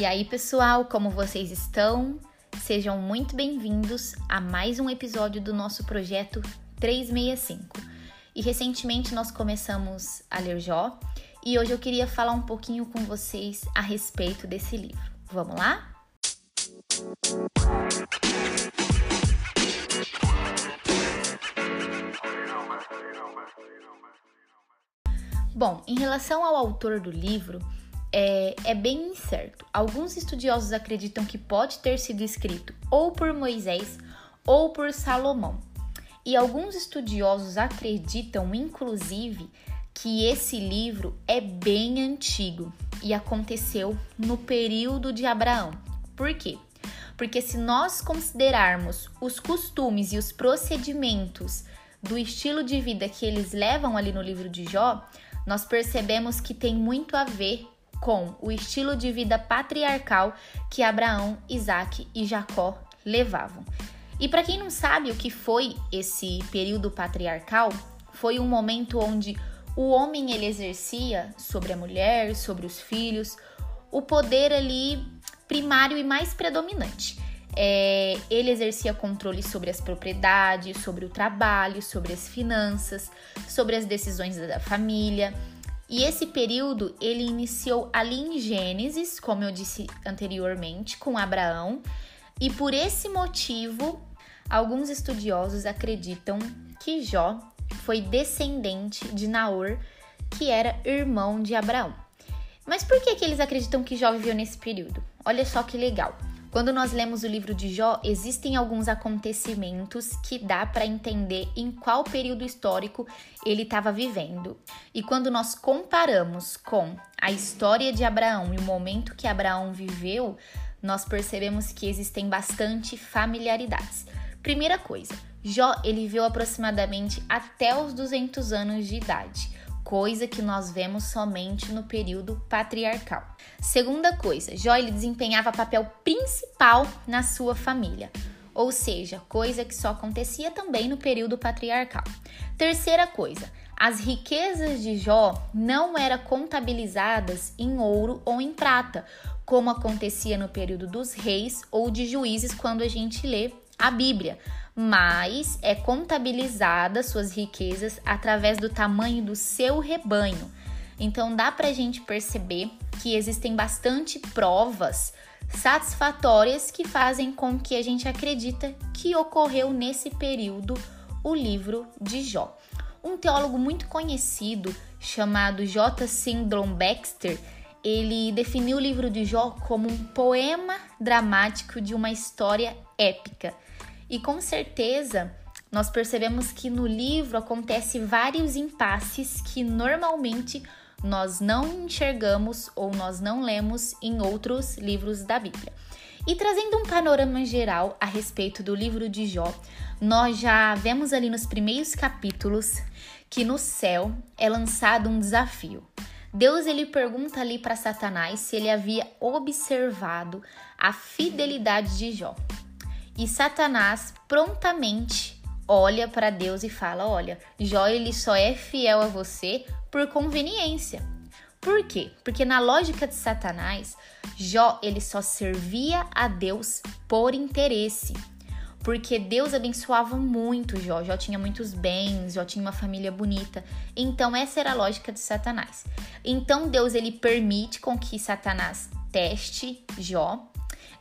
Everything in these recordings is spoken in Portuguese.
E aí, pessoal, como vocês estão? Sejam muito bem-vindos a mais um episódio do nosso projeto 365. E recentemente nós começamos a ler Jó e hoje eu queria falar um pouquinho com vocês a respeito desse livro. Vamos lá? Bom, em relação ao autor do livro, é, é, bem incerto. Alguns estudiosos acreditam que pode ter sido escrito ou por Moisés ou por Salomão. E alguns estudiosos acreditam, inclusive, que esse livro é bem antigo e aconteceu no período de Abraão. Por quê? Porque se nós considerarmos os costumes e os procedimentos do estilo de vida que eles levam ali no livro de Jó, nós percebemos que tem muito a ver com o estilo de vida patriarcal que Abraão, Isaac e Jacó levavam. E para quem não sabe o que foi esse período patriarcal, foi um momento onde o homem ele exercia sobre a mulher, sobre os filhos, o poder ali primário e mais predominante. É, ele exercia controle sobre as propriedades, sobre o trabalho, sobre as finanças, sobre as decisões da família. E esse período ele iniciou ali em Gênesis, como eu disse anteriormente, com Abraão, e por esse motivo, alguns estudiosos acreditam que Jó foi descendente de Naor, que era irmão de Abraão. Mas por que, que eles acreditam que Jó viveu nesse período? Olha só que legal. Quando nós lemos o livro de Jó, existem alguns acontecimentos que dá para entender em qual período histórico ele estava vivendo. E quando nós comparamos com a história de Abraão e o momento que Abraão viveu, nós percebemos que existem bastante familiaridades. Primeira coisa, Jó ele viveu aproximadamente até os 200 anos de idade coisa que nós vemos somente no período patriarcal. Segunda coisa, Jó ele desempenhava papel principal na sua família, ou seja, coisa que só acontecia também no período patriarcal. Terceira coisa, as riquezas de Jó não eram contabilizadas em ouro ou em prata, como acontecia no período dos reis ou de juízes quando a gente lê a Bíblia mas é contabilizada suas riquezas através do tamanho do seu rebanho. Então dá para a gente perceber que existem bastante provas satisfatórias que fazem com que a gente acredita que ocorreu nesse período o livro de Jó. Um teólogo muito conhecido chamado J. Syndrome Baxter, ele definiu o livro de Jó como um poema dramático de uma história épica. E com certeza nós percebemos que no livro acontece vários impasses que normalmente nós não enxergamos ou nós não lemos em outros livros da Bíblia. E trazendo um panorama geral a respeito do livro de Jó, nós já vemos ali nos primeiros capítulos que no céu é lançado um desafio. Deus ele pergunta ali para Satanás se ele havia observado a fidelidade de Jó. E Satanás prontamente olha para Deus e fala: Olha, Jó ele só é fiel a você por conveniência. Por quê? Porque na lógica de Satanás, Jó ele só servia a Deus por interesse. Porque Deus abençoava muito Jó, Jó tinha muitos bens, Jó tinha uma família bonita. Então essa era a lógica de Satanás. Então Deus ele permite com que Satanás teste Jó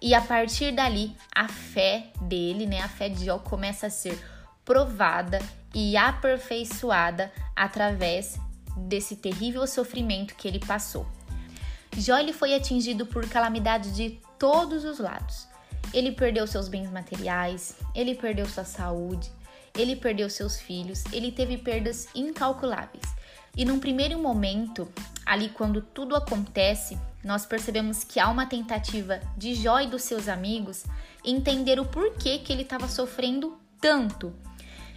e a partir dali, a fé dele, né, a fé de Jó começa a ser provada e aperfeiçoada através desse terrível sofrimento que ele passou. Jó ele foi atingido por calamidade de todos os lados. Ele perdeu seus bens materiais, ele perdeu sua saúde, ele perdeu seus filhos, ele teve perdas incalculáveis. E num primeiro momento, ali quando tudo acontece, nós percebemos que há uma tentativa de Jó e dos seus amigos entender o porquê que ele estava sofrendo tanto.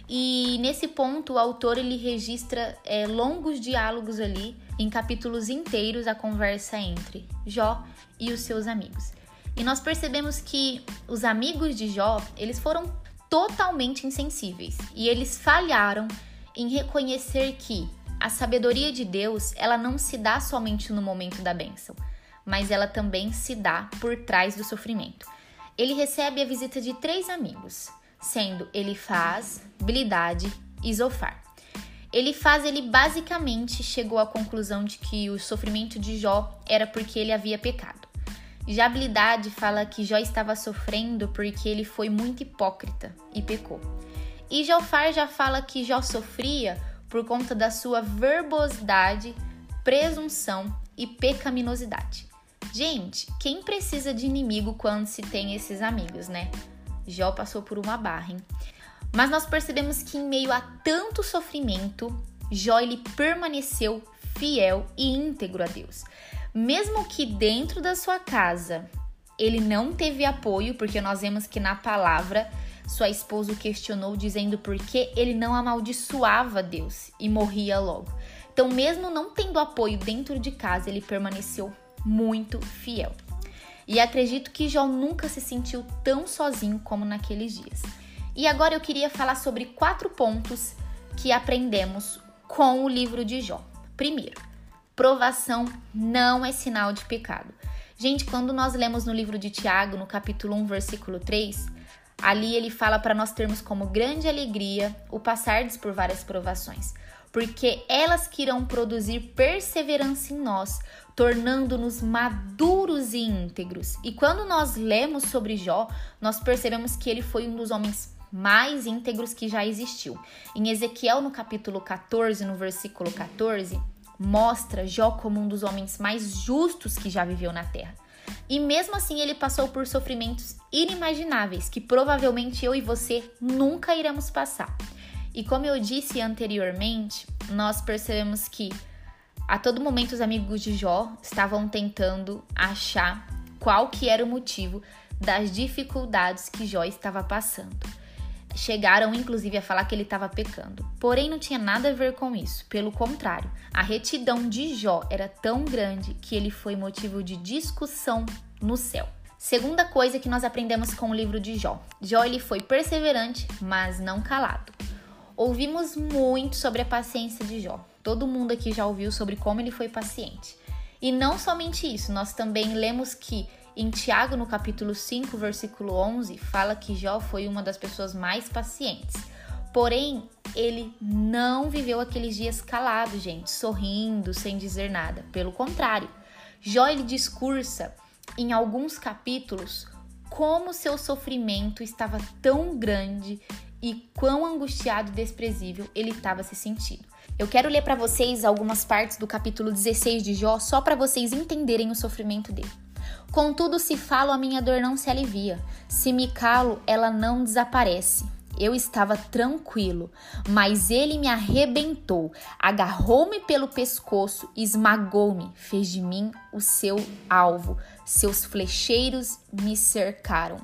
E nesse ponto, o autor ele registra é, longos diálogos ali, em capítulos inteiros, a conversa entre Jó e os seus amigos. E nós percebemos que os amigos de Jó, eles foram totalmente insensíveis e eles falharam em reconhecer que a sabedoria de Deus, ela não se dá somente no momento da bênção, mas ela também se dá por trás do sofrimento. Ele recebe a visita de três amigos, sendo Elifaz, Bilidade e Zofar. Elifaz, ele basicamente chegou à conclusão de que o sofrimento de Jó era porque ele havia pecado. Já Bilidade fala que Jó estava sofrendo porque ele foi muito hipócrita e pecou. E Jofar já fala que Jó sofria por conta da sua verbosidade, presunção e pecaminosidade. Gente, quem precisa de inimigo quando se tem esses amigos, né? Jó passou por uma barra, hein? Mas nós percebemos que em meio a tanto sofrimento, Jó ele permaneceu fiel e íntegro a Deus. Mesmo que dentro da sua casa ele não teve apoio, porque nós vemos que na palavra sua esposa o questionou dizendo por que ele não amaldiçoava Deus e morria logo. Então, mesmo não tendo apoio dentro de casa, ele permaneceu muito fiel. E acredito que Jó nunca se sentiu tão sozinho como naqueles dias. E agora eu queria falar sobre quatro pontos que aprendemos com o livro de Jó. Primeiro, provação não é sinal de pecado. Gente, quando nós lemos no livro de Tiago, no capítulo 1, versículo 3, ali ele fala para nós termos como grande alegria o passardes por várias provações, porque elas que irão produzir perseverança em nós, tornando-nos maduros e íntegros. E quando nós lemos sobre Jó, nós percebemos que ele foi um dos homens mais íntegros que já existiu. Em Ezequiel, no capítulo 14, no versículo 14, mostra Jó como um dos homens mais justos que já viveu na terra. E mesmo assim, ele passou por sofrimentos inimagináveis que provavelmente eu e você nunca iremos passar. E como eu disse anteriormente, nós percebemos que a todo momento os amigos de Jó estavam tentando achar qual que era o motivo das dificuldades que Jó estava passando. Chegaram inclusive a falar que ele estava pecando. Porém, não tinha nada a ver com isso. Pelo contrário, a retidão de Jó era tão grande que ele foi motivo de discussão no céu. Segunda coisa que nós aprendemos com o livro de Jó. Jó ele foi perseverante, mas não calado. Ouvimos muito sobre a paciência de Jó. Todo mundo aqui já ouviu sobre como ele foi paciente. E não somente isso, nós também lemos que em Tiago, no capítulo 5, versículo 11, fala que Jó foi uma das pessoas mais pacientes. Porém, ele não viveu aqueles dias calado, gente, sorrindo, sem dizer nada. Pelo contrário, Jó ele discursa em alguns capítulos como seu sofrimento estava tão grande e quão angustiado e desprezível ele estava se sentindo. Eu quero ler para vocês algumas partes do capítulo 16 de Jó só para vocês entenderem o sofrimento dele. Contudo, se falo, a minha dor não se alivia. Se me calo, ela não desaparece. Eu estava tranquilo, mas ele me arrebentou, agarrou-me pelo pescoço, esmagou-me, fez de mim o seu alvo. Seus flecheiros me cercaram.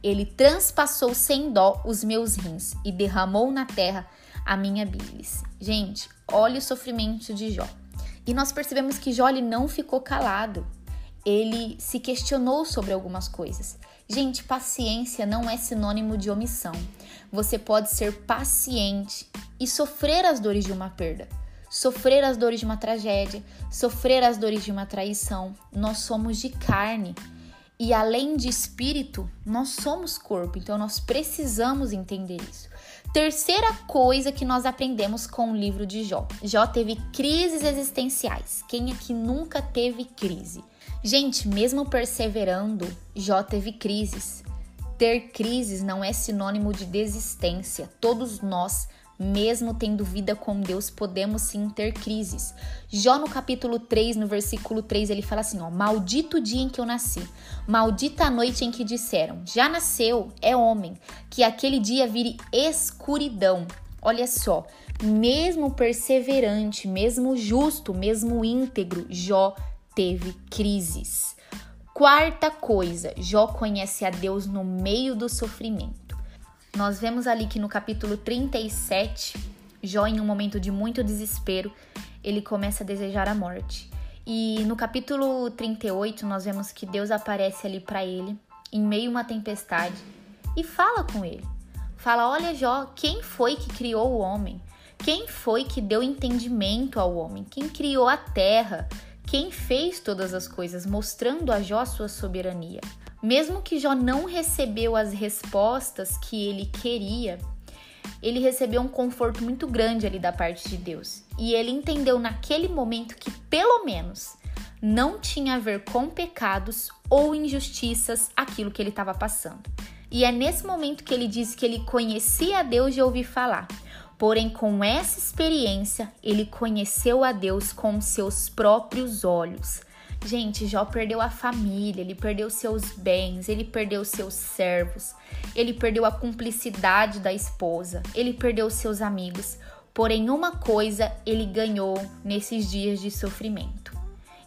Ele transpassou sem dó os meus rins e derramou na terra a minha bilis. Gente, olha o sofrimento de Jó. E nós percebemos que Jó não ficou calado ele se questionou sobre algumas coisas. Gente, paciência não é sinônimo de omissão. Você pode ser paciente e sofrer as dores de uma perda, sofrer as dores de uma tragédia, sofrer as dores de uma traição. Nós somos de carne e além de espírito, nós somos corpo, então nós precisamos entender isso. Terceira coisa que nós aprendemos com o livro de Jó. Jó teve crises existenciais. Quem é que nunca teve crise? Gente, mesmo perseverando, Jó teve crises. Ter crises não é sinônimo de desistência. Todos nós, mesmo tendo vida com Deus, podemos sim ter crises. Jó no capítulo 3, no versículo 3, ele fala assim, ó: "Maldito o dia em que eu nasci, maldita a noite em que disseram: já nasceu, é homem, que aquele dia vire escuridão." Olha só, mesmo perseverante, mesmo justo, mesmo íntegro, Jó teve crises. Quarta coisa, Jó conhece a Deus no meio do sofrimento. Nós vemos ali que no capítulo 37, Jó, em um momento de muito desespero, ele começa a desejar a morte. E no capítulo 38, nós vemos que Deus aparece ali para ele, em meio a uma tempestade, e fala com ele. Fala: Olha, Jó, quem foi que criou o homem? Quem foi que deu entendimento ao homem? Quem criou a terra? quem fez todas as coisas, mostrando a Jó sua soberania. Mesmo que Jó não recebeu as respostas que ele queria, ele recebeu um conforto muito grande ali da parte de Deus. E ele entendeu naquele momento que, pelo menos, não tinha a ver com pecados ou injustiças aquilo que ele estava passando. E é nesse momento que ele diz que ele conhecia a Deus de ouvir falar. Porém, com essa experiência, ele conheceu a Deus com seus próprios olhos. Gente, Jó perdeu a família, ele perdeu seus bens, ele perdeu seus servos, ele perdeu a cumplicidade da esposa, ele perdeu seus amigos. Porém, uma coisa ele ganhou nesses dias de sofrimento.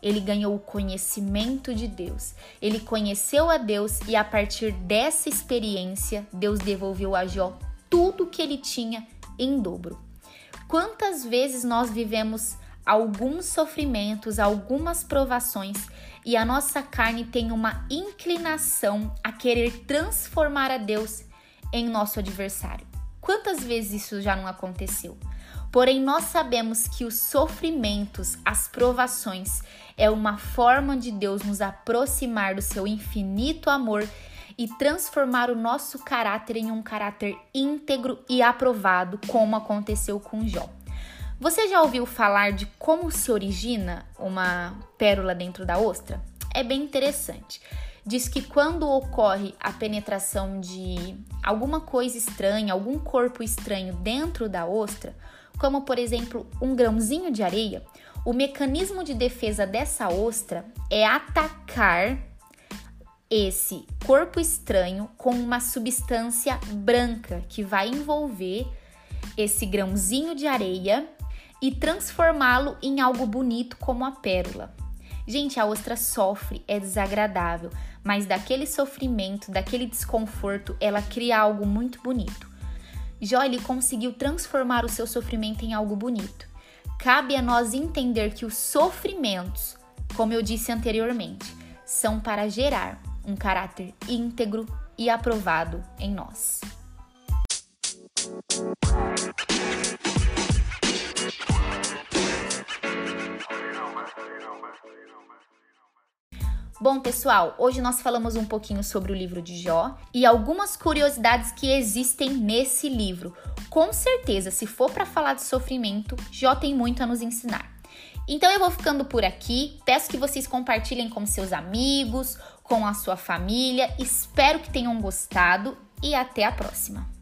Ele ganhou o conhecimento de Deus. Ele conheceu a Deus e a partir dessa experiência, Deus devolveu a Jó tudo que ele tinha em dobro. Quantas vezes nós vivemos alguns sofrimentos, algumas provações e a nossa carne tem uma inclinação a querer transformar a Deus em nosso adversário. Quantas vezes isso já não aconteceu? Porém, nós sabemos que os sofrimentos, as provações, é uma forma de Deus nos aproximar do seu infinito amor e transformar o nosso caráter em um caráter íntegro e aprovado, como aconteceu com Jó. Você já ouviu falar de como se origina uma pérola dentro da ostra? É bem interessante. Diz que quando ocorre a penetração de alguma coisa estranha, algum corpo estranho dentro da ostra, como por exemplo um grãozinho de areia, o mecanismo de defesa dessa ostra é atacar esse corpo estranho com uma substância branca que vai envolver esse grãozinho de areia e transformá-lo em algo bonito como a pérola. Gente, a ostra sofre, é desagradável, mas daquele sofrimento, daquele desconforto, ela cria algo muito bonito. Jó ele conseguiu transformar o seu sofrimento em algo bonito. Cabe a nós entender que os sofrimentos, como eu disse anteriormente, são para gerar um caráter íntegro e aprovado em nós. Bom, pessoal, hoje nós falamos um pouquinho sobre o livro de Jó e algumas curiosidades que existem nesse livro. Com certeza, se for para falar de sofrimento, Jó tem muito a nos ensinar. Então eu vou ficando por aqui. Peço que vocês compartilhem com seus amigos, com a sua família. Espero que tenham gostado e até a próxima.